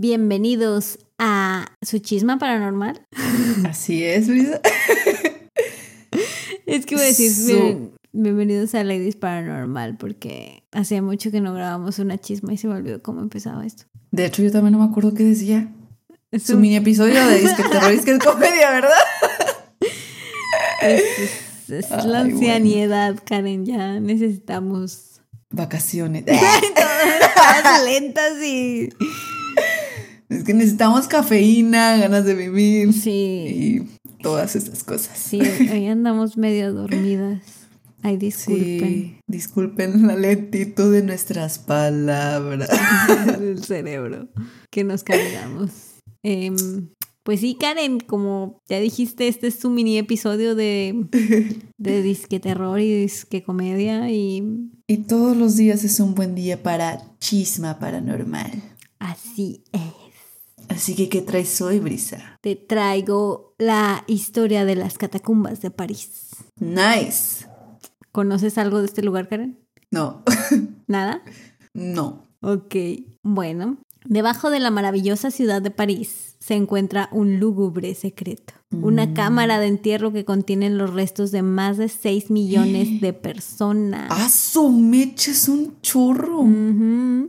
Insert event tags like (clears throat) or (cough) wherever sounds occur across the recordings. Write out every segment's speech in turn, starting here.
Bienvenidos a su chisma paranormal. Así es, Brisa. (laughs) Es que voy a decir Su- bien- bienvenidos a Ladies Paranormal porque hacía mucho que no grabamos una chisma y se me olvidó cómo empezaba esto. De hecho, yo también no me acuerdo qué decía. Su mini episodio de Disque (laughs) Terror, Disque es Comedia, ¿verdad? es, es- es la ancianidad, Karen. Ya necesitamos Vacaciones. (laughs) todas lentas y. Es que necesitamos cafeína, ganas de vivir Sí, y todas esas cosas. sí, hoy andamos medio dormidas. Ay, disculpen. Sí, disculpen la lentitud de nuestras palabras. (laughs) el cerebro que nos cargamos. Em, pues sí, Karen, como ya dijiste, este es un mini episodio de, de disque terror y disque comedia y Y todos los días es un buen día para chisma paranormal. así es. Así que, ¿qué traes hoy, Brisa? Te traigo la historia de las catacumbas de París. Nice. ¿Conoces algo de este lugar, Karen? No, (laughs) ¿Nada? no. Ok, bueno. Debajo de la maravillosa ciudad de París se encuentra un lúgubre secreto. Una Mm. cámara de entierro que contiene los restos de más de 6 millones de (gasps) personas. Ah, su mecha es un churro. Ujú.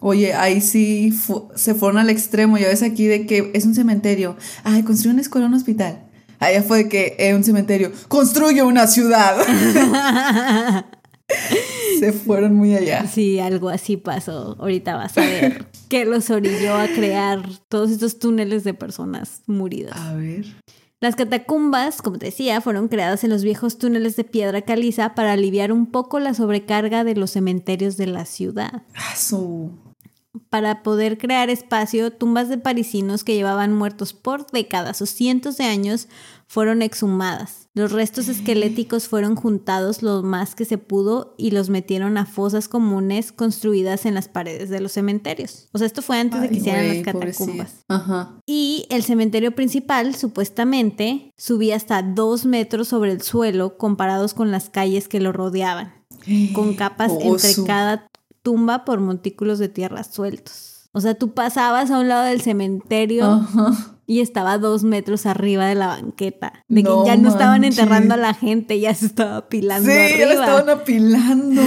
Oye, ahí sí fu- se fueron al extremo. Ya ves aquí de que es un cementerio. Ay, construye una escuela, un hospital. Allá fue de que es un cementerio. Construye una ciudad. (laughs) se fueron muy allá. Sí, algo así pasó. Ahorita vas a ver que los orilló a crear todos estos túneles de personas muridas. A ver. Las catacumbas, como te decía, fueron creadas en los viejos túneles de piedra caliza para aliviar un poco la sobrecarga de los cementerios de la ciudad. Ah, su. Para poder crear espacio, tumbas de parisinos que llevaban muertos por décadas o cientos de años fueron exhumadas. Los restos esqueléticos fueron juntados lo más que se pudo y los metieron a fosas comunes construidas en las paredes de los cementerios. O sea, esto fue antes de que hicieran las catacumbas. Ajá. Y el cementerio principal, supuestamente, subía hasta dos metros sobre el suelo comparados con las calles que lo rodeaban, con capas (gasps) entre cada tumba por montículos de tierra sueltos. O sea, tú pasabas a un lado del cementerio y estaba dos metros arriba de la banqueta. De que No ya no estaban enterrando a la gente, ya se estaba Sí, apilando ya arriba. lo estaban apilando.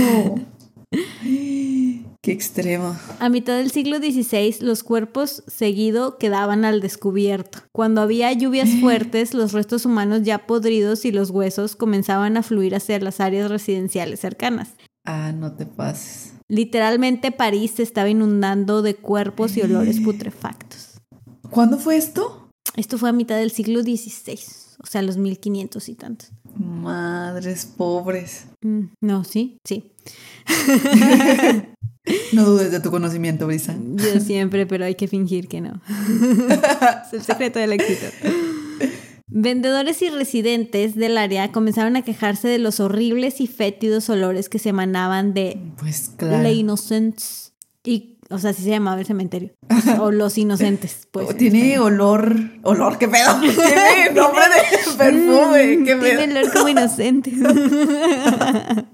(laughs) Qué extremo. A mitad del siglo XVI, los cuerpos seguido quedaban al descubierto. Cuando había lluvias (gasps) fuertes, los restos humanos ya podridos y los huesos comenzaban a fluir hacia las áreas residenciales cercanas. Ah, no te pases. Literalmente París se estaba inundando de cuerpos y olores (gasps) putrefactos. ¿Cuándo fue esto? Esto fue a mitad del siglo XVI, o sea, los 1500 y tantos. Madres pobres. Mm, no, sí, sí. (laughs) (laughs) No dudes de tu conocimiento, Brisa. Yo siempre, pero hay que fingir que no. (laughs) es el secreto del éxito. Vendedores y residentes del área comenzaron a quejarse de los horribles y fétidos olores que se emanaban de Pues claro. La Innocents. Y, o sea, así se llamaba el cementerio. (laughs) O los inocentes, pues. en Tiene olor. ¿Olor? ¿Qué pedo? (laughs) Tiene nombre de perfume. Mm, ¿Qué Tiene pedo? olor como inocente. (laughs)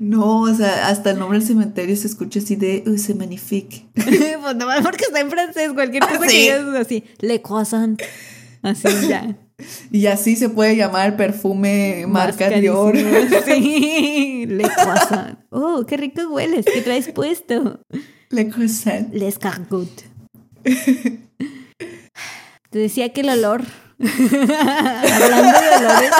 No, o sea, hasta el nombre del cementerio se escucha así de uh, se magnifique. pues nomás porque está en francés, cualquier cosa que Sí. digas es así. Le croissant. Así ya. (laughs) Y así se puede llamar perfume marca Dior. (laughs) Sí, (laughs) le croissant. Oh, qué rico hueles. ¿Qué traes puesto? Le croissant. L'escargot. Te decía que el olor. Hablando de olores,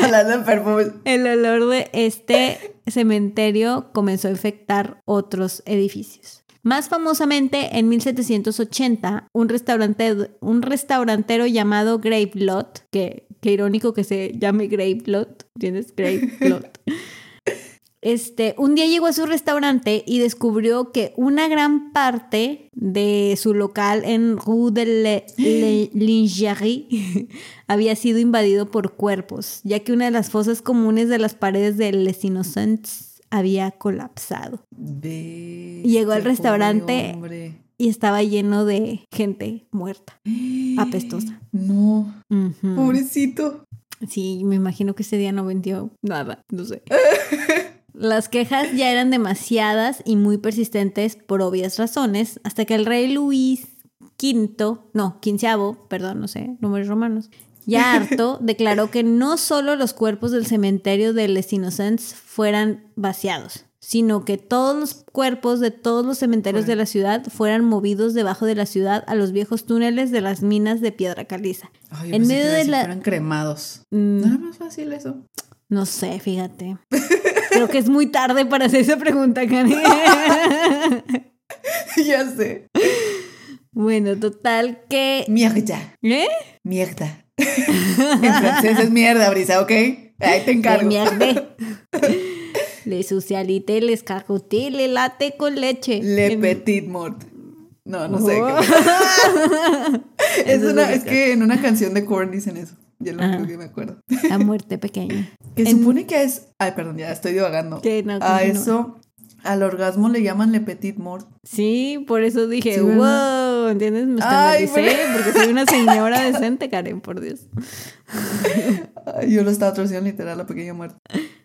Hablando de perfume. el olor de este cementerio comenzó a infectar otros edificios. Más famosamente, en 1780, un, restaurante, un restaurantero llamado Gravelot, que, que irónico que se llame Gravelot, ¿entiendes? Gravelot. (laughs) Este, un día llegó a su restaurante y descubrió que una gran parte de su local en Rue de Lingerie (laughs) había sido invadido por cuerpos, ya que una de las fosas comunes de las paredes de Les Innocents había colapsado Llegó al restaurante. hombre. y estaba lleno de gente muerta, (gasps) apestosa. No, pobrecito. Sí, me imagino que ese día no vendió nada, no sé. (laughs) Las quejas ya eran demasiadas y muy persistentes por obvias razones, hasta que el rey Luis V, no, quinceavo, perdón, no sé, números romanos, ya (laughs) harto, declaró que no solo los cuerpos del cementerio de Les Innocents fueran vaciados, sino que todos los cuerpos de todos los cementerios de la ciudad fueran movidos debajo de la ciudad a los viejos túneles de las minas de piedra caliza. Ay, En medio de la- que Eran cremados. Mm, No era más fácil eso. no sé, fíjate. (laughs) Creo que es muy tarde para hacer esa pregunta, Karen. (laughs) ya sé. bueno, total que... Mierda. ¿Eh? Mierda. (laughs) en francés es mierda, Brisa, ¿ok? Ahí te encargo. mierda. (laughs) Le socialité, les cajoté, le late con leche. Le En- petit mort. No, no sé. Oh. (laughs) es, Eso es una, es que en una canción de Korn dicen eso. Yo lo único Ajá. que me acuerdo. La muerte pequeña. Que En- supone que es. Ay, perdón, ya estoy divagando. Que no, A eso, al orgasmo le llaman le petit mort. Sí, por eso dije, Sí, ¿verdad? Wow, ¿entiendes? Me Ay, escandalicé porque soy una señora decente, Karen, por Dios. Ay, yo lo estaba traduciendo literal, la pequeña muerte.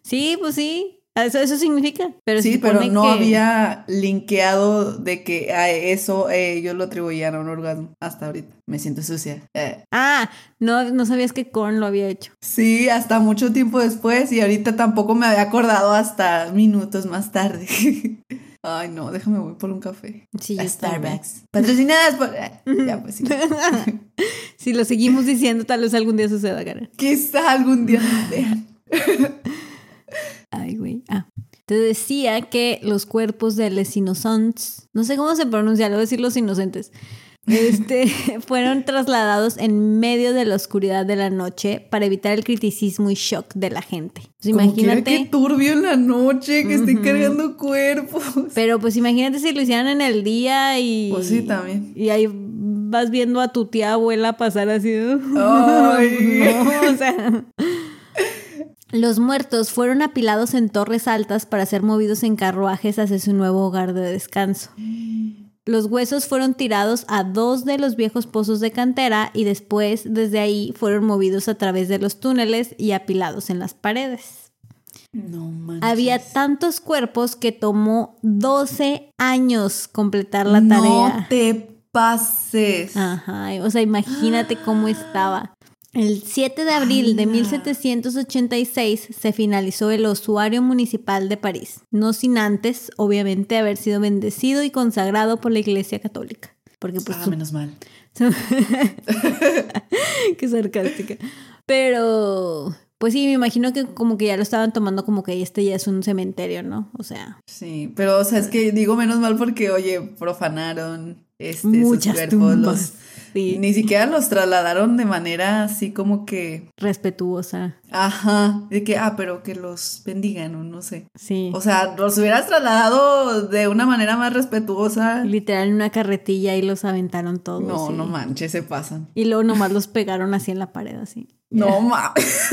Sí, pues sí. Eso, eso significa. Pero sí, pero no que- había linkeado de que a eso eh, ellos lo atribuían a un orgasmo hasta ahorita. Me siento sucia. Eh, Ah, no, no sabías que Korn lo había hecho. Sí, hasta mucho tiempo después y ahorita tampoco me había acordado hasta minutos más tarde. (laughs) Ay, no, déjame voy por un café. Sí, A. Starbucks. Patrocinadas por... eh, Ya, pues sí. (laughs) Si lo seguimos diciendo, tal vez algún día suceda, Karen. Quizá algún día vean. (laughs) Ay, güey. Ah. Te decía que los cuerpos de les innocents, no sé cómo se pronuncia, le voy a decir los inocentes, este, (laughs) fueron trasladados en medio de la oscuridad de la noche para evitar el criticismo y shock de la gente. Pues imagínate, qué turbio en la noche que estén Ujú. cargando cuerpos. pero pues imagínate si lo hicieran en el día y... Pues sí, también. Y ahí vas viendo a tu tía abuela pasar así. Ay. (laughs) No, o sea... Los muertos fueron apilados en torres altas para ser movidos en carruajes hacia su nuevo hogar de descanso. Los huesos fueron tirados a dos de los viejos pozos de cantera y después desde ahí fueron movidos a través de los túneles y apilados en las paredes. No manches. Había tantos cuerpos que tomó 12 años completar la tarea. No te pases. Ajá, o sea, imagínate cómo (gasps) estaba. El 7 de abril de ¡Hala! 1786 se finalizó el osuario municipal de París, no sin antes, obviamente, haber sido bendecido y consagrado por la Iglesia Católica. Porque pues ah, su- menos mal. (laughs) Qué sarcástica. Pero, pues sí, me imagino que como que ya lo estaban tomando como que este ya es un cementerio, ¿no? O sea, Sí, pero o sea, es que digo menos mal porque, oye, profanaron este, sus muchas cuerpos. tumbas. los- Sí, Ni siquiera los trasladaron de manera así como que, respetuosa. ajá, de que, ah, pero que los bendigan o no sé. Sí. O sea, los hubieras trasladado de una manera más respetuosa. Literal en una carretilla y los aventaron todos. No, no manches, se pasan. Y luego nomás los pegaron así en la pared, así. No (laughs) mames.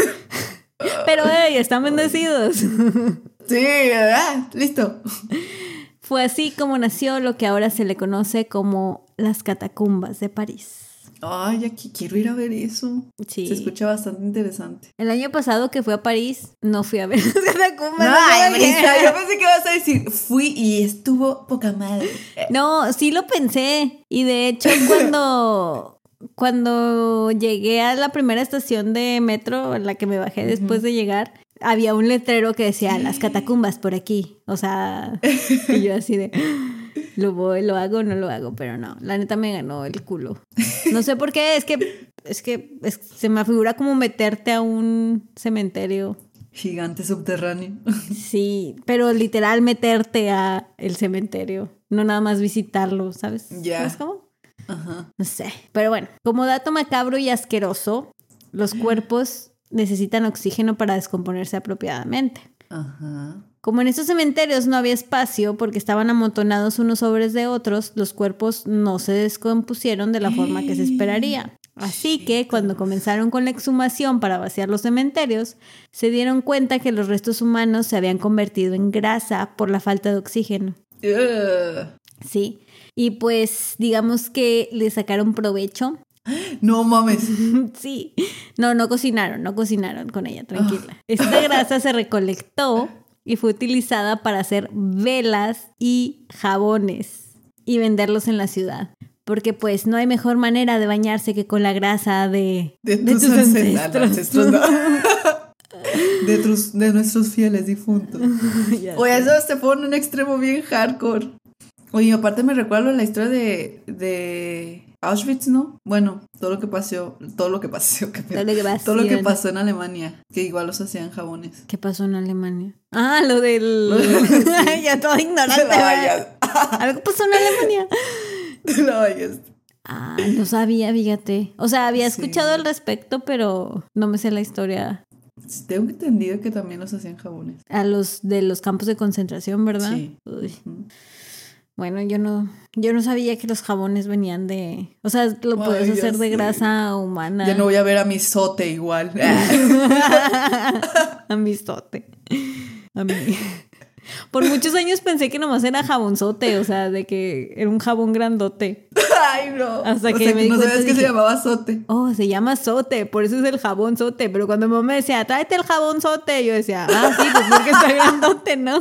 Pero, hey, están bendecidos. Sí, ah, listo. (laughs) Fue así como nació lo que ahora se le conoce como las catacumbas de París. Ay, aquí quiero ir a ver eso. Sí. Se escucha bastante interesante. El año pasado que fui a París, no fui a ver (laughs) las catacumbas. Ay, de Brisa, París. yo pensé que ibas a decir, fui y estuvo poca madre. (laughs) No, sí lo pensé. Y de hecho, (laughs) cuando, cuando llegué a la primera estación de metro, en la que me bajé después de llegar, había un letrero que decía las catacumbas por aquí. O sea, (laughs) y yo así de lo voy, lo hago no lo hago, pero no, la neta me ganó el culo. No sé por qué, es que es que es- se me figura como meterte a un cementerio. Gigante subterráneo. Sí, pero literal meterte a el cementerio, no nada más visitarlo, ¿sabes? Ya. ¿Sabes cómo? Ajá. No sé. Pero bueno, como dato macabro y asqueroso, los (gasps) cuerpos necesitan oxígeno para descomponerse apropiadamente. Ajá. Como en estos cementerios no había espacio porque estaban amontonados unos sobres de otros, los cuerpos no se descompusieron de la forma que se (gasps) esperaría. Así que cuando comenzaron con la exhumación para vaciar los cementerios, se dieron cuenta que los restos humanos se habían convertido en grasa por la falta de oxígeno. Sí. Y pues digamos que le sacaron provecho No mames. (laughs) sí. No, no cocinaron, no cocinaron con ella, tranquila. Esta grasa se recolectó y fue utilizada para hacer velas y jabones y venderlos en la ciudad. Porque pues no hay mejor manera de bañarse que con la grasa de, De de tus tus ancestros. ancestros. ancestros, no. (laughs) de, tus- de nuestros fieles difuntos. (laughs) Oye, eso se en un extremo bien hardcore. Oye, aparte me recuerdo la historia de, de Auschwitz, ¿no? Bueno, todo lo que pasó, todo lo que pasó, (laughs) pedo. Todo lo que pasó. todo lo que pasó en Alemania, que igual los hacían jabones. ¿Qué pasó en Alemania? Ah, lo del... (laughs) Lo del- (laughs) ya todo ignorante. Algo pasó en Alemania. Te la vayas. Ah, no sabía, fíjate. O sea, había Sí. escuchado al respecto, pero no me sé la historia Tengo entendido que también los hacían jabones. a los de los campos de concentración, ¿verdad? Sí. Uy. Bueno, yo no, yo no sabía que los jabones venían de, o sea, lo puedes Ay, hacer de sé. grasa humana. Ya no voy a ver a mi sote igual. (laughs) Amistote. A mí. Por muchos años pensé que nomás era jabonzote, o sea, de que era un jabón grandote. Ay, no. Hasta O que sea, me no sabías que se llamaba sote. Oh, se llama sote, por eso es el jabón sote. Pero cuando mi mamá me decía, tráete el jabón sote, yo decía, ah, sí, pues porque está grandote, ¿no?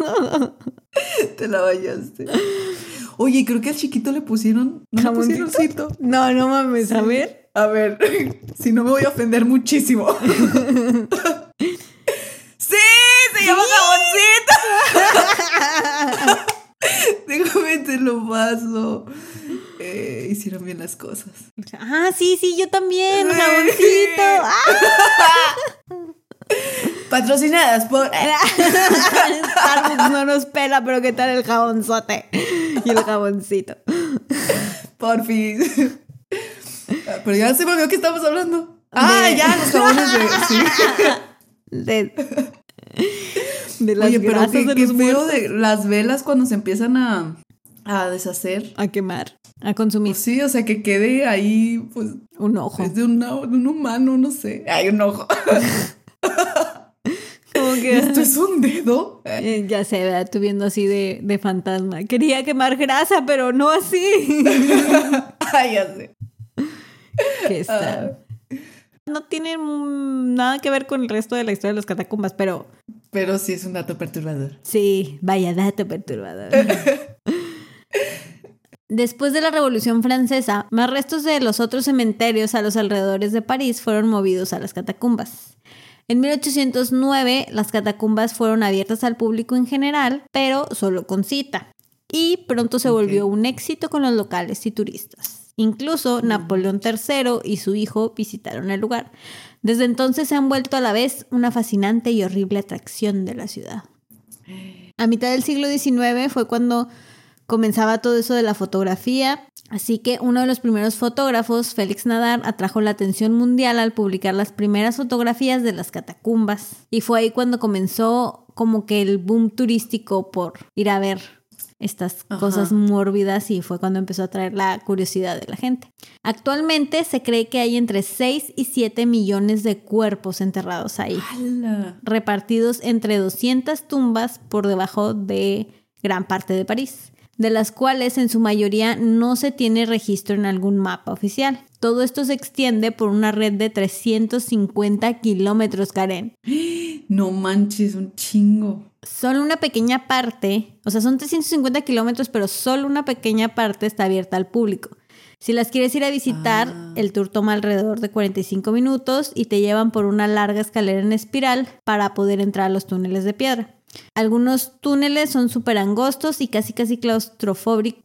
(laughs) Te la vayaste. Oye, creo que al chiquito le pusieron. ¿No le pusieron. No, no mames, a ver. A ver, (laughs) si no me voy a ofender muchísimo. (laughs) ¡Sí! ¡Se llama jaboncito! Déjame te lo paso. Eh, hicieron bien las cosas. Ah, sí, sí, yo también, jaboncito. Ah, Patrocinadas por. Starbucks no nos pela, pero ¿qué tal el jabonzote? Y el jaboncito. Por fin. Ah, Pero ya se me olvidó que estamos hablando. Ah, De- ya, los jabones de. Sí. De, de las Oye, pero qué, de qué los feo muertos. de las velas cuando se empiezan a, a deshacer. A quemar, a consumir Pues sí, o sea, que quede ahí, pues, un ojo. es de, una- de un humano, no sé. Hay un ojo. ¿Esto es un dedo? Eh, ya sé, ¿verdad? Tú viendo así de, de fantasma. Quería quemar grasa, pero no así. (laughs) Ay, ya sé. Qué sad. No tiene nada que ver con el resto de la historia de las catacumbas, pero Pero sí es un dato perturbador. sí, vaya dato perturbador. (laughs) Después de la Revolución Francesa, más restos de los otros cementerios a los alrededores de París fueron movidos a las catacumbas. En 1809, las catacumbas fueron abiertas al público en general, pero solo con cita. Y pronto se volvió un éxito con los locales y turistas. Incluso Napoleón III y su hijo visitaron el lugar. Desde entonces se han vuelto a la vez una fascinante y horrible atracción de la ciudad. A mitad del siglo XIX fue cuando comenzaba todo eso de la fotografía, así que uno de los primeros fotógrafos, Félix Nadar, atrajo la atención mundial al publicar las primeras fotografías de las catacumbas. Y fue ahí cuando comenzó como que el boom turístico por ir a ver estas Ajá. cosas mórbidas y fue cuando empezó a traer la curiosidad de la gente. Actualmente se cree que hay entre 6 y 7 millones de cuerpos enterrados ahí ¡Hala! repartidos entre 200 tumbas por debajo de gran parte de París, de las cuales en su mayoría no se tiene registro en algún mapa oficial. Todo esto se extiende por una red de 350 kilómetros, Karen. (gasps) No manches, un chingo. Solo una pequeña parte, o sea, son 350 kilómetros, pero solo una pequeña parte está abierta al público. Si las quieres ir a visitar, Ah. el tour toma alrededor de 45 minutos y te llevan por una larga escalera en espiral para poder entrar a los túneles de piedra. Algunos túneles son súper angostos y casi casi claustrofóbicos.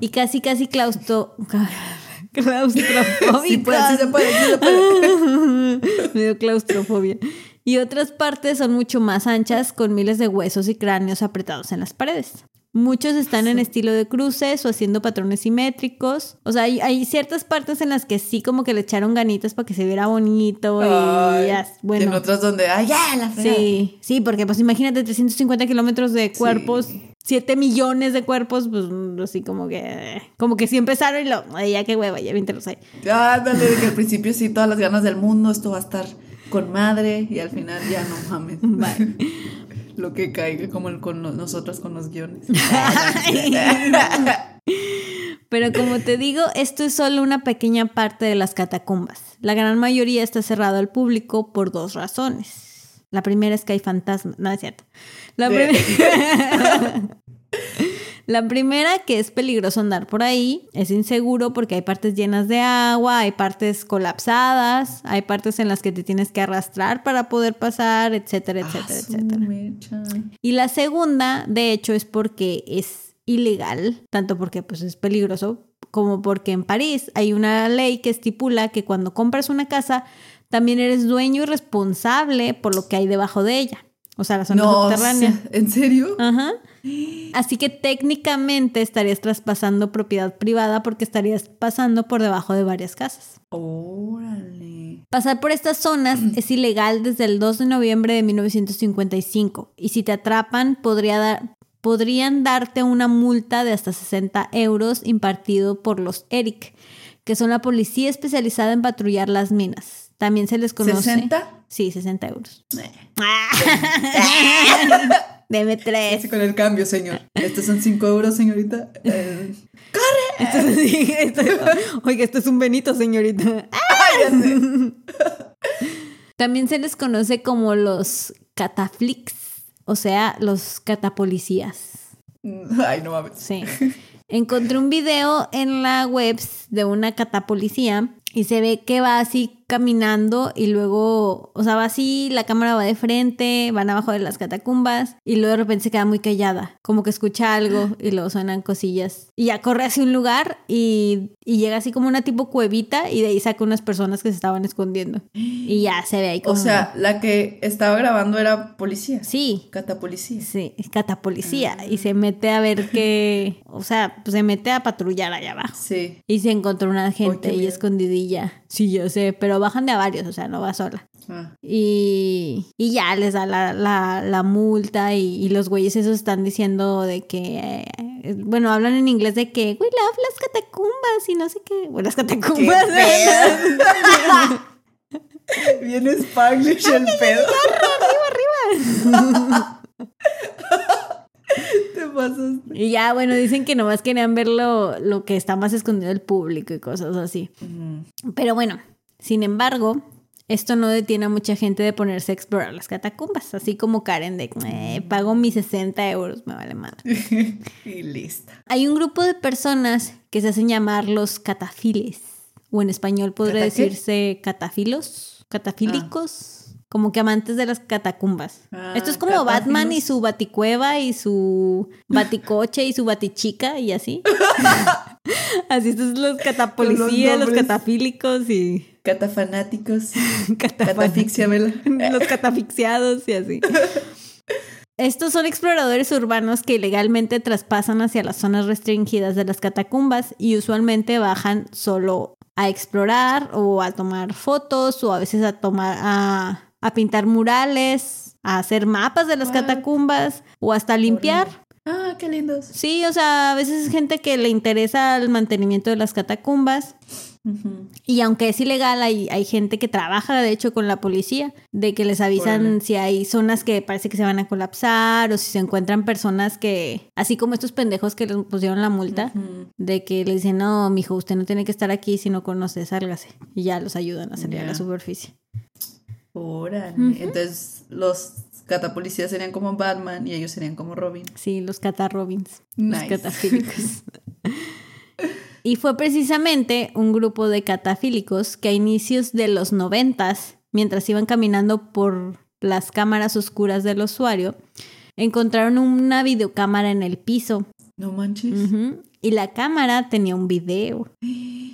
Y casi casi claustro... (laughs) claustrofóbicos. Sí puede, sí se puede, sí se puede. (laughs) Me dio claustrofobia. Y otras partes son mucho más anchas, con miles de huesos y cráneos apretados en las paredes. Muchos están en estilo de cruces o haciendo patrones simétricos. O sea, hay, hay ciertas partes en las que sí como que le echaron ganitas para que se viera bonito y Ay, ya, Y en bueno. otras donde, ¡ay, ya! La fregada. Sí, sí, porque pues imagínate 350 kilómetros de cuerpos, 7 millones de cuerpos, pues así como que, como que sí empezaron y lo, ay, ya qué hueva, ya los ahí. Ándale, de que al (laughs) principio sí, todas las ganas del mundo, esto va a estar con madre y al final ya no mames. Vale. (laughs) Lo que caiga, como el- con no- nosotras con los guiones. (laughs) Pero como te digo, esto es solo una pequeña parte de las catacumbas. La gran mayoría está cerrado al público por dos razones. La primera es que hay fantasmas. No, es cierto. La, De- prim- (laughs) (laughs) La primera, que es peligroso andar por ahí, es inseguro porque hay partes llenas de agua, hay partes colapsadas, hay partes en las que te tienes que arrastrar para poder pasar, etcétera, etcétera, Ah, etcétera. mecha. Y la segunda, de hecho, es porque es ilegal, tanto porque pues es peligroso, como porque en París hay una ley que estipula que cuando compras una casa, también eres dueño y responsable por lo que hay debajo de ella. O sea, la zona No, subterránea. ¿en serio? Ajá. (gasps) Así que técnicamente estarías traspasando propiedad privada porque estarías pasando por debajo de varias casas. Órale. Pasar por estas zonas (clears throat) es ilegal desde el 2 de noviembre de 1955 y si te atrapan podría dar, podrían darte una multa de hasta 60 euros impartido por los ERIC, que son la policía especializada en patrullar las minas. También se les conoce... ¿60? Sí, 60 euros. Eh. (laughs) Deme tres. Con el cambio, señor. Estos son 5 euros, señorita. Eh, Esto es así, esto es- oiga, esto es un Benito, señorita. También se les conoce como los cataflix, o sea, los catapolicías. Ay, no mames. Sí. Encontré un video en la web de una catapolicía y se ve que va así caminando y luego, o sea, va así, la cámara va de frente, van abajo de las catacumbas y luego de repente se queda muy callada, como que escucha algo y luego suenan cosillas. Y ya corre hacia un lugar y, y llega así como una tipo cuevita y de ahí saca unas personas que se estaban escondiendo. Y ya se ve ahí como... O sea, la que estaba grabando era policía. Sí, Catapolicía. Sí, catapolicía y se mete a ver qué, o sea, pues se mete a patrullar allá abajo. Sí. Y se encontró una gente qué ahí escondidilla. Sí, yo sé, pero bajan de a varios, o sea, no va sola. Ah. Y, y ya les da la, la, la multa y, y los güeyes esos están diciendo de que, eh, bueno, hablan en inglés de que, we love las catacumbas y no sé qué. Bueno, las catacumbas. pedo? (laughs) Bien Spanglish el pedo. (laughs) Te pasas. y ya, bueno, dicen que nomás querían ver lo, lo que está más escondido del público y cosas así. Pero bueno, sin embargo, esto no detiene a mucha gente de ponerse a explorar las catacumbas, así como Karen de, "Eh, pago mis 60 euros, me vale madre. (laughs) y lista. Hay un grupo de personas que se hacen llamar los catafiles, o en español podría decirse catafilos, catafílicos. Como que amantes de las catacumbas. Ah, Esto es como Batman y su baticueva y su baticoche y su batichica y así. (laughs) así estos son los catapolicías, los nombres. catafílicos y Catafanáticos. (laughs) catafan- Catafixia, vela. (laughs) los catafixiados y así. Estos son exploradores urbanos que ilegalmente traspasan hacia las zonas restringidas de las catacumbas y usualmente bajan solo a explorar o a tomar fotos o a veces a tomar a, a pintar murales, a hacer mapas de las catacumbas o hasta limpiar. Ah, qué lindos. Sí, o sea, a veces es gente que le interesa el mantenimiento de las catacumbas y aunque es ilegal, hay, hay gente que trabaja, de hecho, con la policía, de que les avisan Órale. si hay zonas que parece que se van a colapsar o si se encuentran personas que, así como estos pendejos que les pusieron la multa, de que le dicen, no, mijo, usted no tiene que estar aquí si no conoce, sálgase. Y ya los ayudan a salir a la superficie. Órale. Ujú. Entonces, los catapolicías serían como Batman y ellos serían como Robin. Sí, los catarrobins, Nice. los catafílicos. (laughs) y fue precisamente un grupo de catafílicos que a inicios de los noventas, mientras iban caminando por las cámaras oscuras del usuario, encontraron una videocámara en el piso. No manches. Y la cámara tenía un video. (gasps)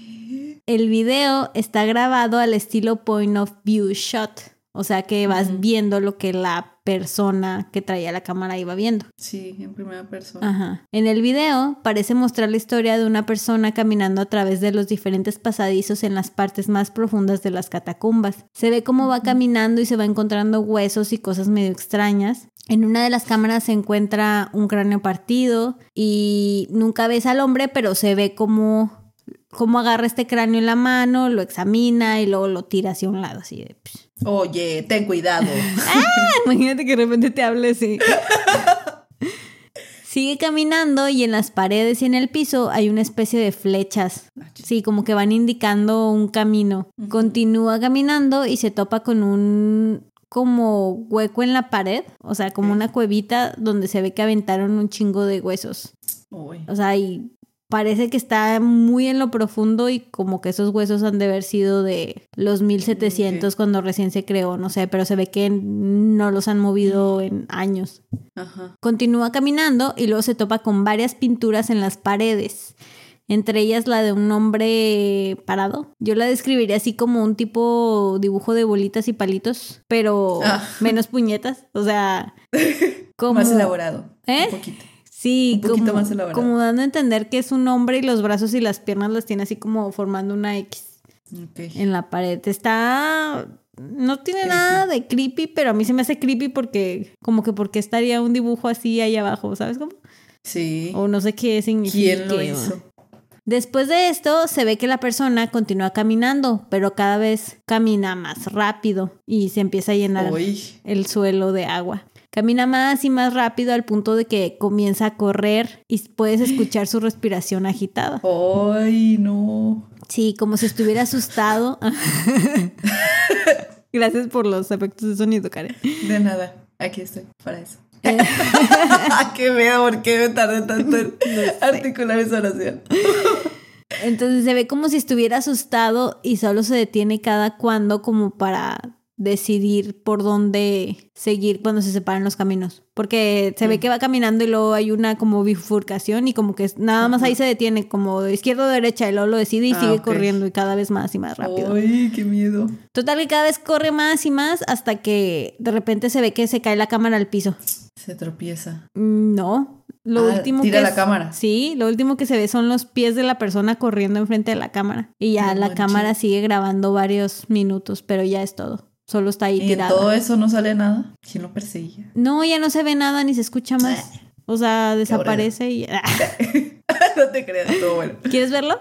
El video está grabado al estilo point of view shot. O sea que vas viendo lo que la persona que traía la cámara iba viendo. Sí, en primera persona. Ajá. En el video parece mostrar la historia de una persona caminando a través de los diferentes pasadizos en las partes más profundas de las catacumbas. Se ve cómo va caminando y se va encontrando huesos y cosas medio extrañas. En una de las cámaras se encuentra un cráneo partido y nunca ves al hombre, pero se ve cómo, cómo agarra este cráneo en la mano, lo examina y luego lo tira hacia un lado, así de... psh. Oye, ten cuidado. (laughs) Imagínate que de repente te hable así. Sigue caminando y en las paredes y en el piso hay una especie de flechas. Sí, como que van indicando un camino. Continúa caminando y se topa con un como hueco en la pared, o sea, como una cuevita donde se ve que aventaron un chingo de huesos. O sea, y parece que está muy en lo profundo y como que esos huesos han de haber sido de los 1700 cuando recién se creó, no sé, pero se ve que no los han movido en años. Ajá. Continúa caminando y luego se topa con varias pinturas en las paredes. Entre ellas la de un hombre parado. Yo la describiría así como un tipo dibujo de bolitas y palitos, pero Ah. menos puñetas. O sea, (laughs) como... Más elaborado. ¿Eh? Un poquito. Sí, Un poquito como, más como dando a entender que es un hombre y los brazos y las piernas las tiene así como formando una X Ok. en la pared. Está... No tiene Creepy. nada de creepy, pero a mí se me hace creepy porque como que porque estaría un dibujo así ahí abajo, ¿sabes cómo? Sí. O no sé qué significa. ¿Quién lo hizo? Después de esto, se ve que la persona continúa caminando, pero cada vez camina más rápido y se empieza a llenar Uy. el suelo de agua. Camina más y más rápido al punto de que comienza a correr y puedes escuchar su respiración agitada. Ay, no. Sí, como si estuviera asustado. (laughs) Gracias por los efectos de sonido, Karen. De nada. Aquí estoy para eso. Eh, (laughs) Qué miedo, ¿por qué me tardé tanto en articular esa oración? Entonces se ve como si estuviera asustado y solo se detiene cada cuando como para decidir por dónde seguir cuando se separan los caminos. Porque se ve que va caminando y luego hay una como bifurcación y como que nada más ahí se detiene como izquierda o derecha y luego lo decide y Ah, sigue corriendo y cada vez más y más rápido. Ay, qué miedo. Total que cada vez corre más y más hasta que de repente se ve que se cae la cámara al piso. Se tropieza. Mm, No, lo Ah, último tira que la es- cámara. Sí, lo último que se ve son los pies de la persona corriendo enfrente de la cámara. Y ya No la cámara sigue grabando varios minutos, pero ya es todo. Solo está ahí Y tirada. todo eso no sale nada. ¿Quién lo perseguía? No, ya no se ve nada ni se escucha más. O sea, desaparece y ya. (laughs) no te creas, todo bueno. ¿Quieres verlo?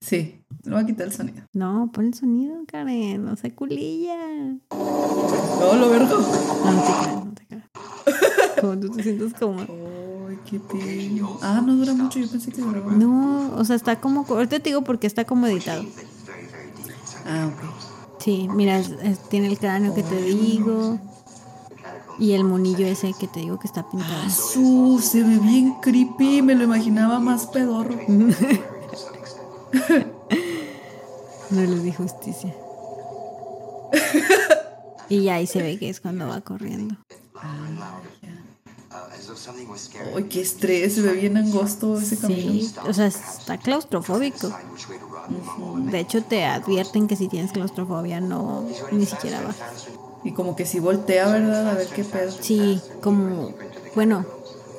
Sí, le voy a quitar el sonido. No, pon el sonido, Karen. No se culilla. No, lo vergo. No, no te creas, no te creas. (laughs) Como tú te sientes como... Ay, qué pena. Ah, no dura mucho, yo pensé que duraba. No, o sea, está como... Ahorita te digo porque está como editado. Ah, ok. Sí, mira, es- es- tiene el cráneo que te digo. Y el monillo ese que te digo que está pintado. Ah, su, se ve bien creepy, me lo imaginaba más pedorro. (laughs) No les di justicia. (laughs) y ya ahí se ve que es cuando va corriendo. Ay, qué estrés, se ve bien angosto ese camino. Sí, o sea, está claustrofóbico. De hecho, te advierten que si tienes claustrofobia, no, ni siquiera va. Y como que si voltea, ¿verdad? A ver qué pedo. Sí, como, bueno,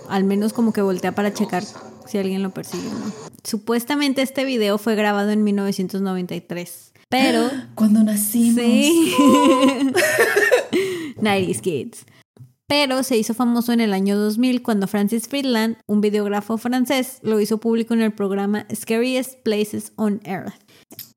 al menos como que voltea para checar si alguien lo persigue o no. Supuestamente este video fue grabado en 1993, pero (gasps) Cuando nacimos. Sí. (laughs) (laughs) 90s Kids. Pero se hizo famoso en el año 2000 cuando Francis Friedland, un videógrafo francés, lo hizo público en el programa Scariest Places on Earth.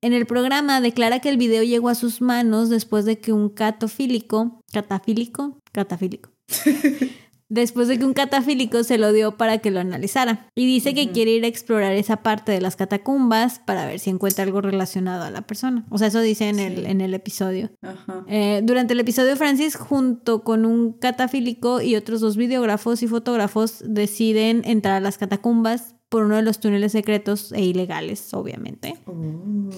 En el programa declara que el video llegó a sus manos después de que un catafílico, catafílico, catafílico, (laughs) después de que un catafílico se lo dio para que lo analizara. Y dice que quiere ir a explorar esa parte de las catacumbas para ver si encuentra algo relacionado a la persona. O sea, eso dice en, el, en el episodio. Ajá. Eh, durante el episodio, Francis, junto con un catafílico y otros dos videógrafos y fotógrafos, deciden entrar a las catacumbas por uno de los túneles secretos e ilegales, obviamente. Oh.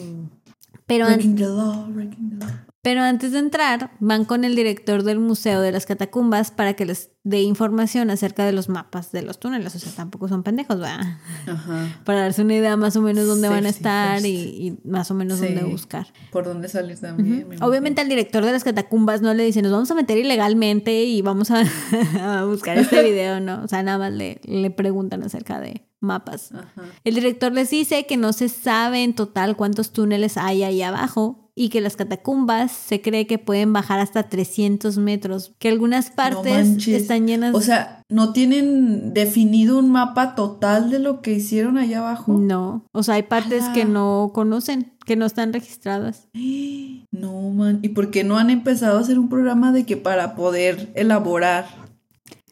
Pero, Breaking the law, breaking the law. Pero antes de entrar, van con el director del Museo de las Catacumbas para que les dé información acerca de los mapas de los túneles. O sea, tampoco son pendejos, ¿verdad? Ajá. Para darse una idea más o menos dónde van a estar y, y más o menos Sí. dónde buscar. Por dónde salir también. Obviamente al director de las catacumbas no le dice, nos vamos a meter ilegalmente y vamos a, (laughs) a buscar este (laughs) video, ¿no? O sea, nada más le, le preguntan acerca de mapas. Ajá. El director les dice que no se sabe en total cuántos túneles hay ahí abajo y que las catacumbas se cree que pueden bajar hasta 300 metros, que algunas partes están llenas O sea, ¿no tienen definido un mapa total de lo que hicieron allá abajo? No, o sea, hay partes Ala. que no conocen, que no están registradas. (gasps) No, man. ¿Y por qué no han empezado a hacer un programa de que para poder elaborar?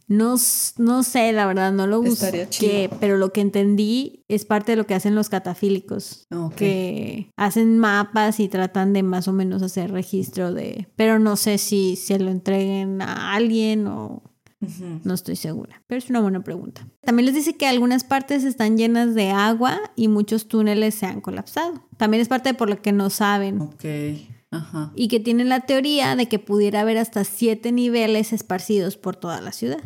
No, no sé, la verdad, no lo busqué, pero lo que entendí es parte de lo que hacen los catafílicos, Ok. que hacen mapas y tratan de más o menos hacer registro de, pero no sé si se lo entreguen a alguien o. No estoy segura, pero es una buena pregunta. También les dice que algunas partes están llenas de agua y muchos túneles se han colapsado. También es parte de por lo que no saben. Ok. Ajá. Y que tienen la teoría de que pudiera haber hasta siete niveles esparcidos por toda la ciudad.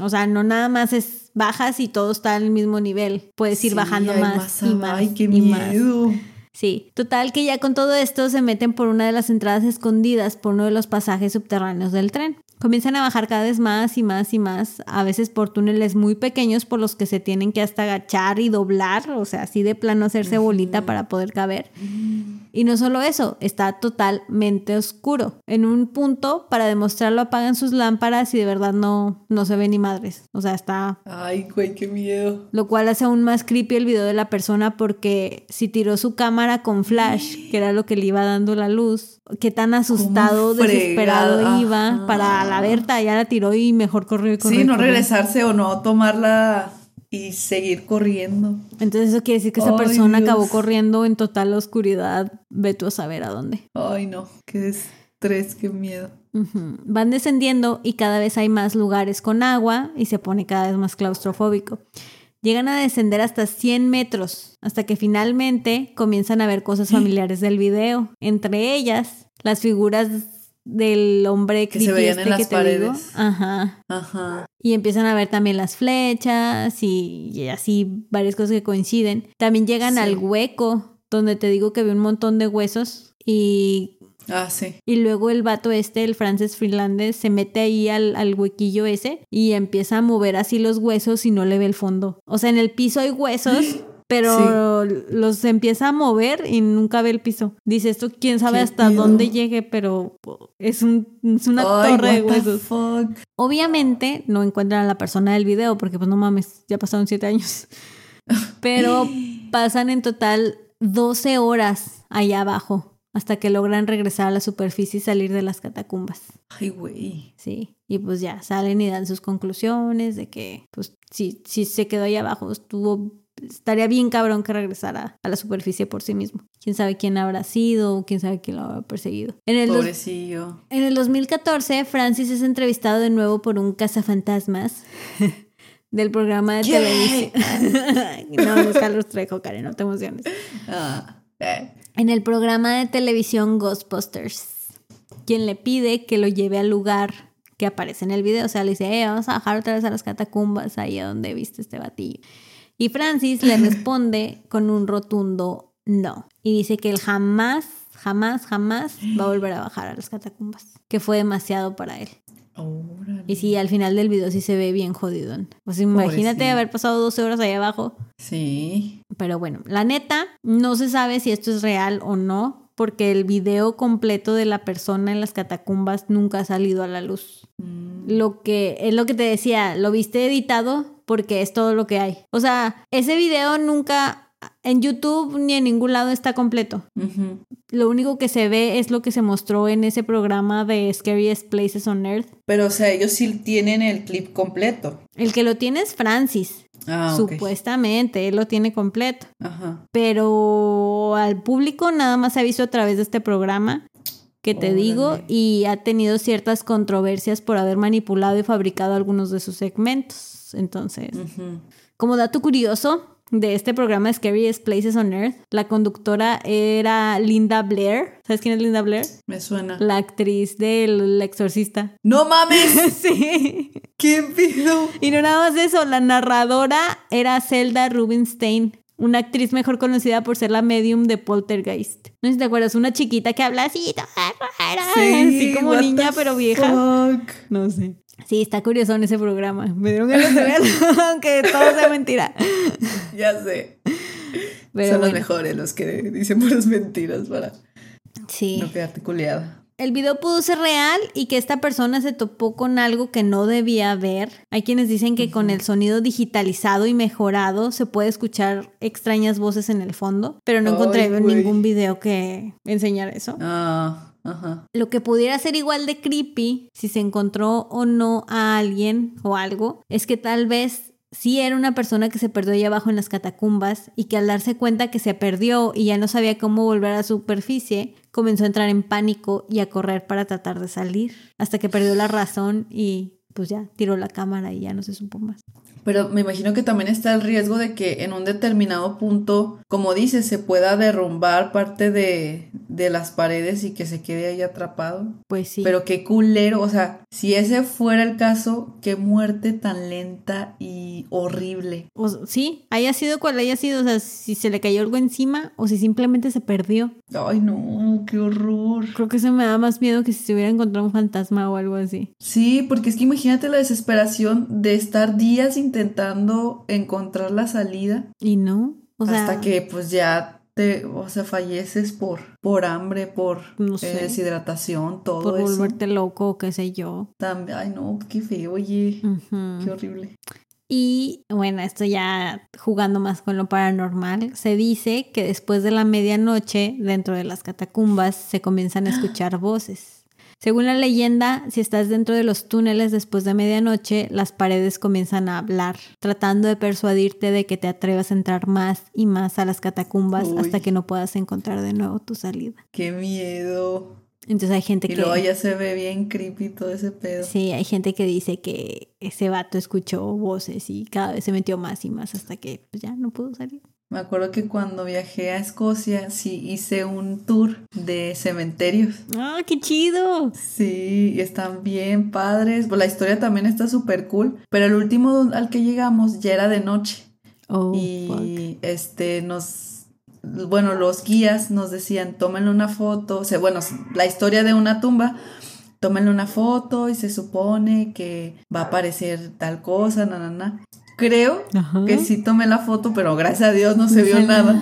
O sea, no nada más es bajas y todo está al mismo nivel. Puedes ir Sí, bajando más, y más Ay, qué y más. miedo. Sí, total que ya con todo esto se meten por una de las entradas escondidas por uno de los pasajes subterráneos del tren. Comienzan a bajar cada vez más y más y más, a veces por túneles muy pequeños por los que se tienen que hasta agachar y doblar, o sea, así de plano hacerse bolita para poder caber. Y no solo eso, está totalmente oscuro. En un punto, para demostrarlo, apagan sus lámparas y de verdad no, no se ve ni madres. O sea, está Ay, güey, qué miedo. lo cual hace aún más creepy el video de la persona porque si tiró su cámara con flash, que era lo que le iba dando la luz, qué tan asustado, desesperado iba ajá. para la Berta, ya la tiró y mejor corrió y corrió. Sí, y no regresarse o no tomarla y seguir corriendo. Entonces eso quiere decir que esa persona Dios. acabó corriendo en total oscuridad, ve tú a saber a dónde. Ay, no, qué estrés, qué miedo. Van descendiendo y cada vez hay más lugares con agua y se pone cada vez más claustrofóbico. Llegan a descender hasta 100 metros, hasta que finalmente comienzan a ver cosas (gasps) familiares del video. Entre ellas, las figuras del hombre Que se veían en este que las te digo. paredes. Ajá. Ajá. Y empiezan a ver también las flechas y, y así varias cosas que coinciden. También llegan Sí. al hueco, donde te digo que ve un montón de huesos y Ah, sí. y luego el vato este, el Francis Freelandés, se mete ahí al, al huequillo ese y empieza a mover así los huesos y no le ve el fondo. O sea, en el piso hay huesos, (laughs) pero los empieza a mover y nunca ve el piso. Dice esto, quién sabe Qué hasta dónde llegue, pero es, un, es una Ay, torre de huesos. fuck. Obviamente no encuentran a la persona del video porque pues no mames, ya pasaron siete años. (laughs) Pero pasan en total 12 horas allá abajo hasta que logran regresar a la superficie y salir de las catacumbas. Ay, güey. Sí, y pues ya salen y dan sus conclusiones de que pues si, si se quedó ahí abajo estuvo estaría bien cabrón que regresara a la superficie por sí mismo. Quién sabe quién habrá sido, quién sabe quién lo habrá perseguido. En el, dos- Pobrecillo. en el 2014, Francis es entrevistado de nuevo por un cazafantasmas (laughs) del programa de televisión. (laughs) no, es Carlos Trejo, Karen, no te emociones. Ah, eh. En el programa de televisión Ghostbusters, quien le pide que lo lleve al lugar que aparece en el video. O sea, le dice, eh, vamos a bajar otra vez a las catacumbas, ahí a donde viste este batillo. Y Francis le (laughs) responde con un rotundo no. Y dice que él jamás, jamás, jamás va a volver a bajar a las catacumbas. Que fue demasiado para él. Órale. Y sí, al final del video sí se ve bien jodidón. Pues imagínate Pobrecito. haber pasado 12 horas ahí abajo. Sí. Pero bueno, la neta, no se sabe si esto es real o no, porque el video completo de la persona en las catacumbas nunca ha salido a la luz. Mm, Lo que es lo que te decía, lo viste editado porque es todo lo que hay. O sea, ese video nunca en YouTube ni en ningún lado está completo. ujú. Lo único que se ve es lo que se mostró en ese programa de Scariest Places on Earth. Pero, o sea, ellos sí tienen el clip completo. El que lo tiene es Francis. Ah. Supuestamente, él lo tiene completo. Ajá. pero al público nada más se ha visto a través de este programa que te Órale. digo y ha tenido ciertas controversias por haber manipulado y fabricado algunos de sus segmentos. Entonces, como dato curioso de este programa Scariest Places on Earth, la conductora era Linda Blair. ¿Sabes quién es Linda Blair? Me suena. La actriz del Exorcista. ¡No mames! (laughs) sí. ¡Qué pido! Y no nada más eso, la narradora era Zelda Rubinstein, una actriz mejor conocida por ser la medium de Poltergeist. No sé si te acuerdas, una chiquita que habla así, toda rara, así como niña pero vieja. fuck. No sé. Sí, está curioso en ese programa. Me dieron ganas de verlo, (laughs) aunque todo sea mentira. Ya sé. Pero Son los mejores los que dicen puras mentiras para sí. no quedarte culeada. El video pudo ser real y que esta persona se topó con algo que no debía ver. Hay quienes dicen que con el sonido digitalizado y mejorado se puede escuchar extrañas voces en el fondo, pero no encontré ningún video que enseñara eso. Ah, ajá. Lo que pudiera ser igual de creepy, si se encontró o no a alguien o algo, es que tal vez sí era una persona que se perdió allá abajo en las catacumbas y que al darse cuenta que se perdió y ya no sabía cómo volver a la superficie, comenzó a entrar en pánico y a correr para tratar de salir, hasta que perdió la razón y pues ya tiró la cámara y ya no se supo más. Pero me imagino que también está el riesgo de que en un determinado punto, como dices, se pueda derrumbar parte de, de las paredes y que se quede ahí atrapado. Pues sí. Pero qué culero, o sea, si ese fuera el caso, qué muerte tan lenta y horrible. O, sí, haya sido cual haya sido, o sea, si se le cayó algo encima o si simplemente se perdió. Ay, no, qué horror. Creo que eso me da más miedo que si se hubiera encontrado un fantasma o algo así. Sí, porque es que imagínate la desesperación de estar días intentando encontrar la salida. Y no, o sea, hasta que pues ya te, o sea, falleces por, por hambre, por No eh, sé. deshidratación, todo por eso. volverte loco qué sé yo. También, ay no, qué feo, oye, qué horrible. Y bueno, esto ya jugando más con lo paranormal, se dice que después de la medianoche, dentro de las catacumbas, se comienzan a (gasps) escuchar voces. Según la leyenda, si estás dentro de los túneles después de medianoche, las paredes comienzan a hablar, tratando de persuadirte de que te atrevas a entrar más y más a las catacumbas Uy. hasta que no puedas encontrar de nuevo tu salida. Qué miedo. Entonces hay gente Y que... luego ya se ve bien creepy todo ese pedo. Sí, hay gente que dice que ese vato escuchó voces y cada vez se metió más y más hasta que pues, ya no pudo salir. Me acuerdo que cuando viajé a Escocia, sí hice un tour de cementerios. ¡Ah, qué chido! Sí, y están bien padres. Pues la historia también está súper cool. Pero el último al que llegamos ya era de noche. Oh, fuck. y este nos bueno los guías nos decían tómenle una foto o sea bueno la historia de una tumba tómenle una foto y se supone que va a aparecer tal cosa na na na creo Ajá. que sí tomé la foto pero gracias a Dios no se vio nada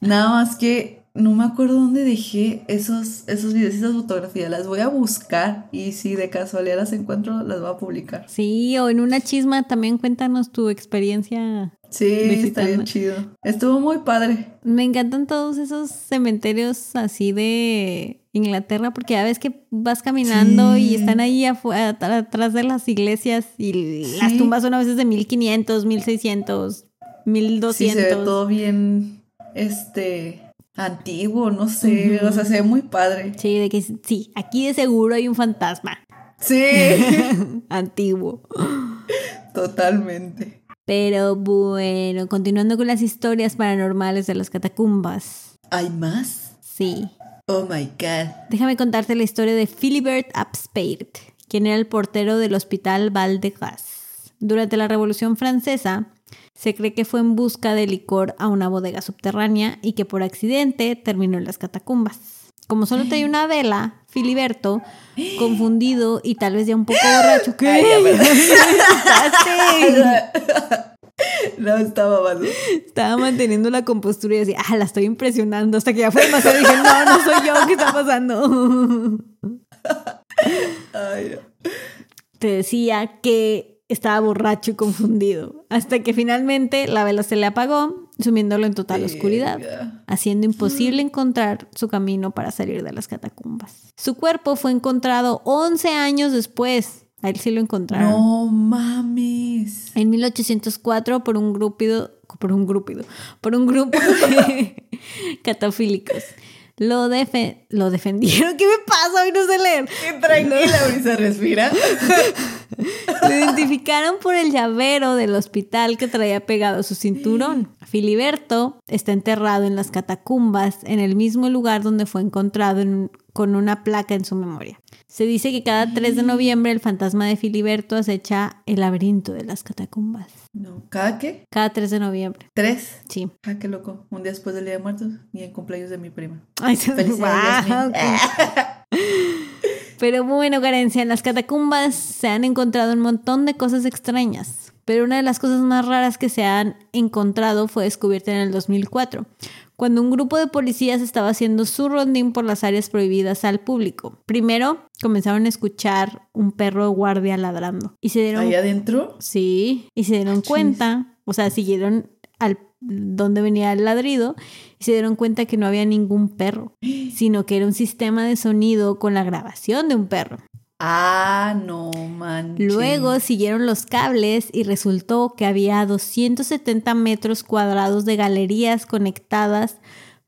nada más que no me acuerdo dónde dejé esos, esos videos y esas fotografías. Las voy a buscar y si de casualidad las encuentro, las voy a publicar. Sí, o en una chisma también cuéntanos tu experiencia. Sí, está bien chido. Estuvo muy padre. Me encantan todos esos cementerios así de Inglaterra porque ya ves que vas caminando Sí. y están ahí atrás de las iglesias y las tumbas son a veces de 1500, 1600, 1200. Sí, se ve todo bien, este, antiguo, no sé, o sea, se ve muy padre. Sí, de que sí, aquí de seguro hay un fantasma Sí, (laughs) antiguo. totalmente. Pero bueno, continuando con las historias paranormales de las catacumbas. ¿Hay más? Sí, Oh my god. déjame contarte la historia de Philibert Abspeirt, quien era el portero del hospital Val de Grace. Durante la Revolución Francesa, se cree que fue en busca de licor a una bodega subterránea y que por accidente terminó en las catacumbas. Como solo tenía una vela, Filiberto, confundido y tal vez ya un poco borracho, ¿qué? (gasps) Ay. (laughs) No estaba mal. Estaba manteniendo la compostura y decía, ah, la estoy impresionando. Hasta que ya fue demasiado. Dije, no, no soy yo, ¿qué está pasando? Ay, no. Te decía que estaba borracho y confundido. Hasta que finalmente la vela se le apagó, sumiéndolo en total oscuridad, haciendo imposible encontrar su camino para salir de las catacumbas. Su cuerpo fue encontrado 11 años después. A él sí lo encontraron. No mames. En 1804 por un grupido, por un grupido, por un grupo de (laughs) catafílicos. Lo, defe- lo defendieron. (laughs) ¿Qué me pasa? Hoy no sé leer. Qué tranquila, Brisa, respira. (laughs) Lo identificaron por el llavero del hospital que traía pegado a su cinturón. (gasps) Filiberto está enterrado en las catacumbas, en el mismo lugar donde fue encontrado en- con una placa en su memoria. Se dice que cada 3 de noviembre el fantasma de Filiberto acecha el laberinto de las catacumbas. No, ¿cada qué? Cada 3 de noviembre, Tres. sí. Ah, qué loco. Un día después del Día de Muertos y el cumpleaños de mi prima. Ay, se Felicidades, Guau, Yasmín. (laughs) Pero bueno, Carencia, en las catacumbas se han encontrado un montón de cosas extrañas. Pero una de las cosas más raras que se han encontrado fue descubierta en el 2004, cuando un grupo de policías estaba haciendo su rondín por las áreas prohibidas al público. Primero, comenzaron a escuchar un perro guardia ladrando. Y se dieron Ahí adentro. Sí, y se dieron Chis. cuenta, o sea, siguieron al donde venía el ladrido y se dieron cuenta que no había ningún perro, (gasps) sino que era un sistema de sonido con la grabación de un perro. Ah, no manches. Luego siguieron los cables y resultó que había 270 metros cuadrados de galerías conectadas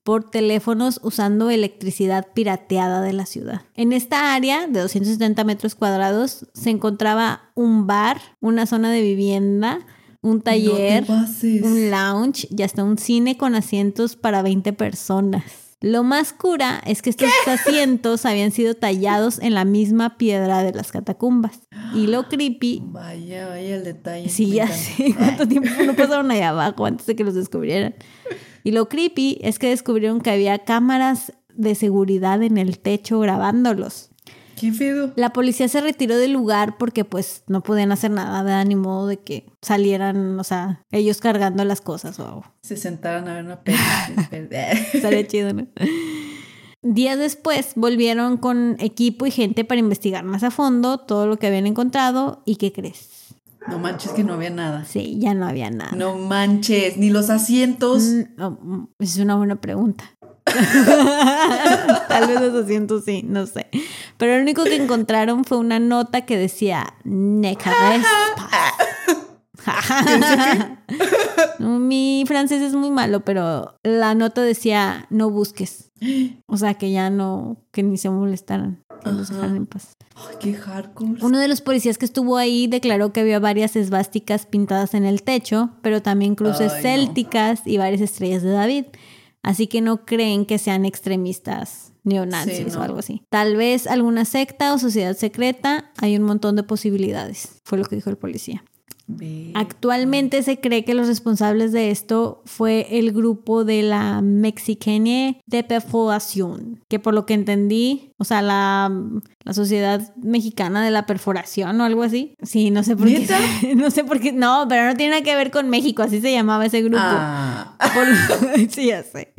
por teléfonos usando electricidad pirateada de la ciudad. En esta área de 270 metros cuadrados se encontraba un bar, una zona de vivienda, un taller, no un lounge y hasta un cine con asientos para 20 personas. Lo más cura es que estos asientos habían sido tallados en la misma piedra de las catacumbas. Y lo creepy, Vaya, vaya el detalle. sí, ya sé cuánto tiempo no pasaron ahí abajo antes de que los descubrieran. Y lo creepy es que descubrieron que había cámaras de seguridad en el techo grabándolos. ¿Qué pedo? La policía se retiró del lugar porque pues no podían hacer nada, ¿verdad? Ni modo de que salieran, o sea, ellos cargando las cosas o algo. Se sentaron a ver una peli. (laughs) Estaría chido, ¿no? Días después volvieron con equipo y gente para investigar más a fondo todo lo que habían encontrado y ¿qué crees? no manches que no había nada. Sí, ya no había nada. No manches, ni los asientos. Mm, mm, es una buena pregunta. (laughs) Tal vez los asientos sí, no sé. Pero lo único que encontraron fue una nota que decía Necarespas. (laughs) No, Mi francés es muy malo, pero la nota decía no busques. O sea, que ya no, que ni se molestaran, que los dejaran en paz. Ay, qué hardcore. Uno de los policías que estuvo ahí declaró que había varias esvásticas pintadas en el techo, pero también cruces Ay, no. célticas y varias estrellas de David. Así que no creen que sean extremistas neonazis Sí, no. o algo así. Tal vez alguna secta o sociedad secreta. Hay un montón de posibilidades, fue lo que dijo el policía. Actualmente se cree que los responsables de esto fue el grupo de la Mexicana de Perforación, que por lo que entendí, o sea, la, la Sociedad Mexicana de la Perforación o algo así. Sí, no sé por qué. (laughs) No sé por qué. No, pero no tiene nada que ver con México, así se llamaba ese grupo. Ah, Por (laughs) sí, ya sé.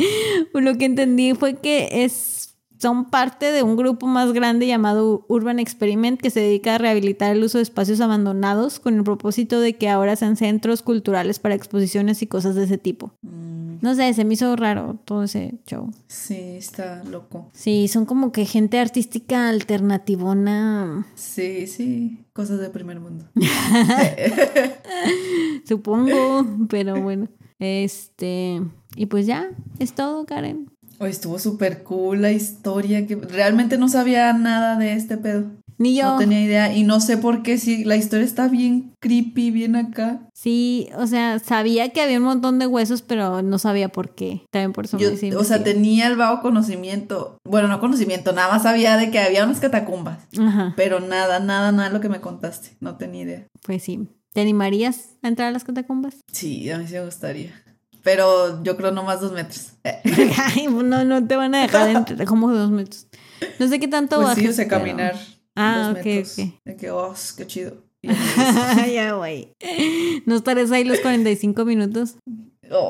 Por lo que entendí fue que es, son parte de un grupo más grande llamado Urban Experiment que se dedica a rehabilitar el uso de espacios abandonados con el propósito de que ahora sean centros culturales para exposiciones y cosas de ese tipo. mm, No sé, se me hizo raro todo ese show. sí, está loco. Sí, son como que gente artística alternativona, Sí, sí, cosas de primer mundo. (laughs) (laughs) supongo, pero bueno. Este, y pues ya, es todo, Karen. Estuvo súper cool la historia, que realmente no sabía nada de este pedo. Ni yo. No tenía idea y no sé por qué, si la historia está bien creepy, bien acá. Sí, o sea, sabía que había un montón de huesos, pero no sabía por qué. También por eso Yo, o sea, tenía el vago conocimiento, bueno, no conocimiento, nada más sabía de que había unas catacumbas, Ajá, pero nada, nada, nada de lo que me contaste, no tenía idea. pues sí. ¿Te animarías a entrar a las catacumbas? Sí, a mí sí me gustaría. Pero yo creo no más dos metros. (laughs) Ay, no, no te van a dejar (laughs) entrar como dos metros. No sé qué tanto Pues sí, o sea, pero- caminar. Ah, dos ok, metros. ok. De que, oh, qué chido. (laughs) Ya, güey. ¿No estarás ahí los 45 minutos?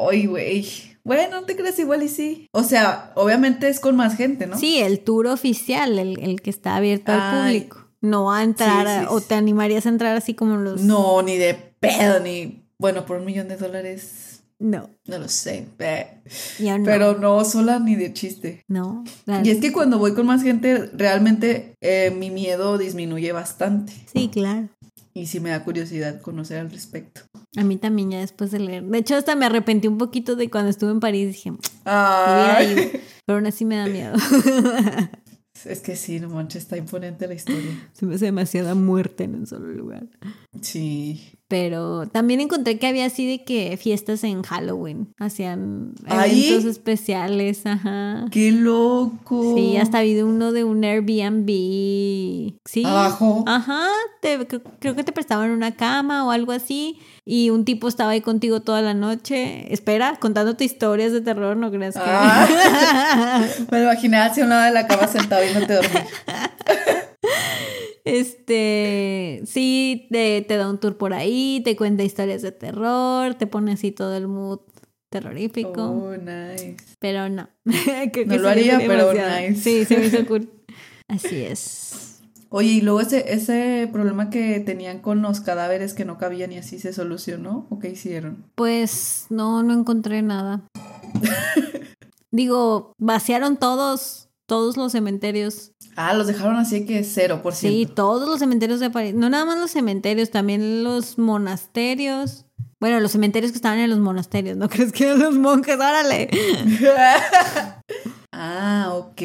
Ay, güey. Bueno, no te crees igual y sí. O sea, obviamente es con más gente, ¿no? Sí, el tour oficial, el, el que está abierto al público. No a entrar, Sí, a- sí, o sí. te animarías a entrar así como los... No, ni de pedo, ni. Bueno, por un millón de dólares. No, No lo sé. eh. no. Pero no sola ni de chiste. No. Y es que cuando voy con más gente, realmente eh, mi miedo disminuye bastante. Sí, claro. Y sí me da curiosidad conocer al respecto. A mí también ya después de leer. De hecho, hasta me arrepentí un poquito de cuando estuve en París. Dije, Ay. Pero aún así me da miedo. (laughs) Es que sí, no manches, está imponente la historia. (laughs) Se me hace demasiada muerte en un solo lugar. Sí. Pero también encontré que había así de que fiestas en Halloween. Hacían ¿Ahí? eventos especiales, ajá. ¡Qué loco! Sí, hasta vi uno de un Airbnb. Sí. Abajo. Ajá. te- creo, creo que te prestaban una cama o algo así. Y un tipo estaba ahí contigo toda la noche. Espera, contándote historias de terror, no creas que. Ah. (laughs) Me lo imaginé hacia un lado de la cama sentado viéndote dormir. (laughs) Este, sí, te, te da un tour por ahí, te cuenta historias de terror, te pone así todo el mood terrorífico, Oh, nice. pero no. (laughs) Creo No que lo haría, pero nice. Sí, se me hizo (laughs) cool. Así es. Oye, y luego ese, ese problema que tenían con los cadáveres que no cabían y así se solucionó, ¿o qué hicieron? Pues no, no encontré nada. (laughs) Digo, vaciaron todos todos los cementerios. Ah, los dejaron así que 0%. Sí, todos los cementerios de París. No nada más los cementerios, también los monasterios. Bueno, los cementerios que estaban en los monasterios, ¿no (laughs) crees que eran los monjes? Órale. (laughs) ah, ok.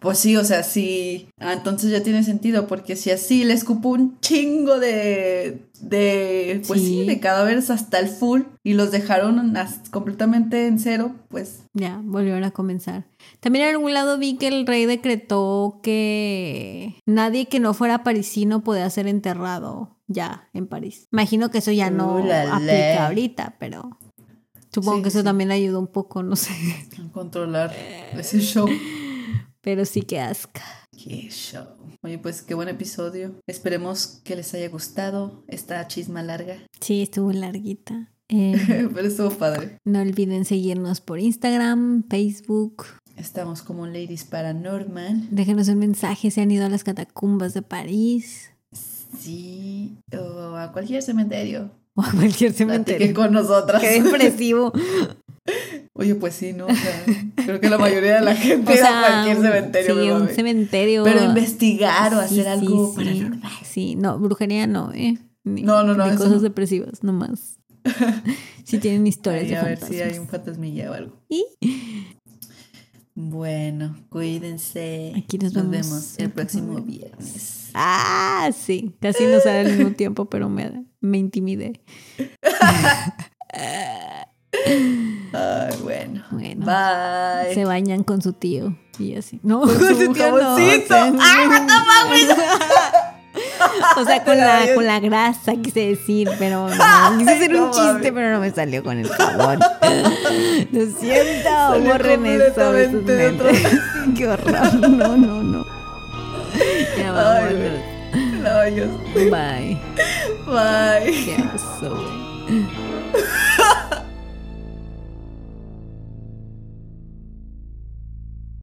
Pues sí, o sea, sí. Ah, entonces ya tiene sentido, porque si así le escupo un chingo de. de. pues sí, Sí. de cadáveres hasta el full y los dejaron completamente en cero, pues. Ya, volvieron a comenzar. También en algún lado vi que el rey decretó que nadie que no fuera parisino podía ser enterrado ya en París. Imagino que eso ya no Uh, la. aplica ahorita, pero supongo Sí, que eso sí. también ayudó un poco, no sé. a Controlar (laughs) ese show. Pero sí que asca. Qué show. Oye, pues qué buen episodio. Esperemos que les haya gustado esta chisma larga. Sí, estuvo larguita. (laughs) Eh, Pero estuvo padre. no olviden seguirnos por Instagram, Facebook. Estamos como Ladies Paranormal. Déjenos un mensaje si han ido a las catacumbas de París Sí, o a cualquier cementerio. o a cualquier Platiquen cementerio. con nosotras. Qué depresivo. (laughs) Oye, pues sí, ¿no? O sea, (laughs) creo que la mayoría de la gente O va a cualquier cementerio. Sí, un cementerio. Pero investigar o Sí, hacer sí, algo sí. paranormal. Sí, no, brujería no, ¿eh? Ni- No, no, no, ni eso cosas no. depresivas, nomás. Si (laughs) tienen historias de a ver fantasmas. si hay un fantasmilla o algo. Y Bueno, cuídense. Aquí nos vemos vemos el próximo viernes. Ah, sí. Casi no sale al mismo tiempo, pero me, me intimidé. (laughs) Ay, bueno. Bueno. Bye. Se bañan con su tío y así. No, Con su tío no, jaboncito. o sea, ¡Ah, (laughs) O sea, con la, con la grasa quise decir, pero (laughs) no. Quise hacer no un chiste, pero no me salió con el jabón. (laughs) Lo siento, Salió borren eso de sus mentes. Qué horror. No, no, no. Ya vámonos. No, yo. Bye. Bye. Qué.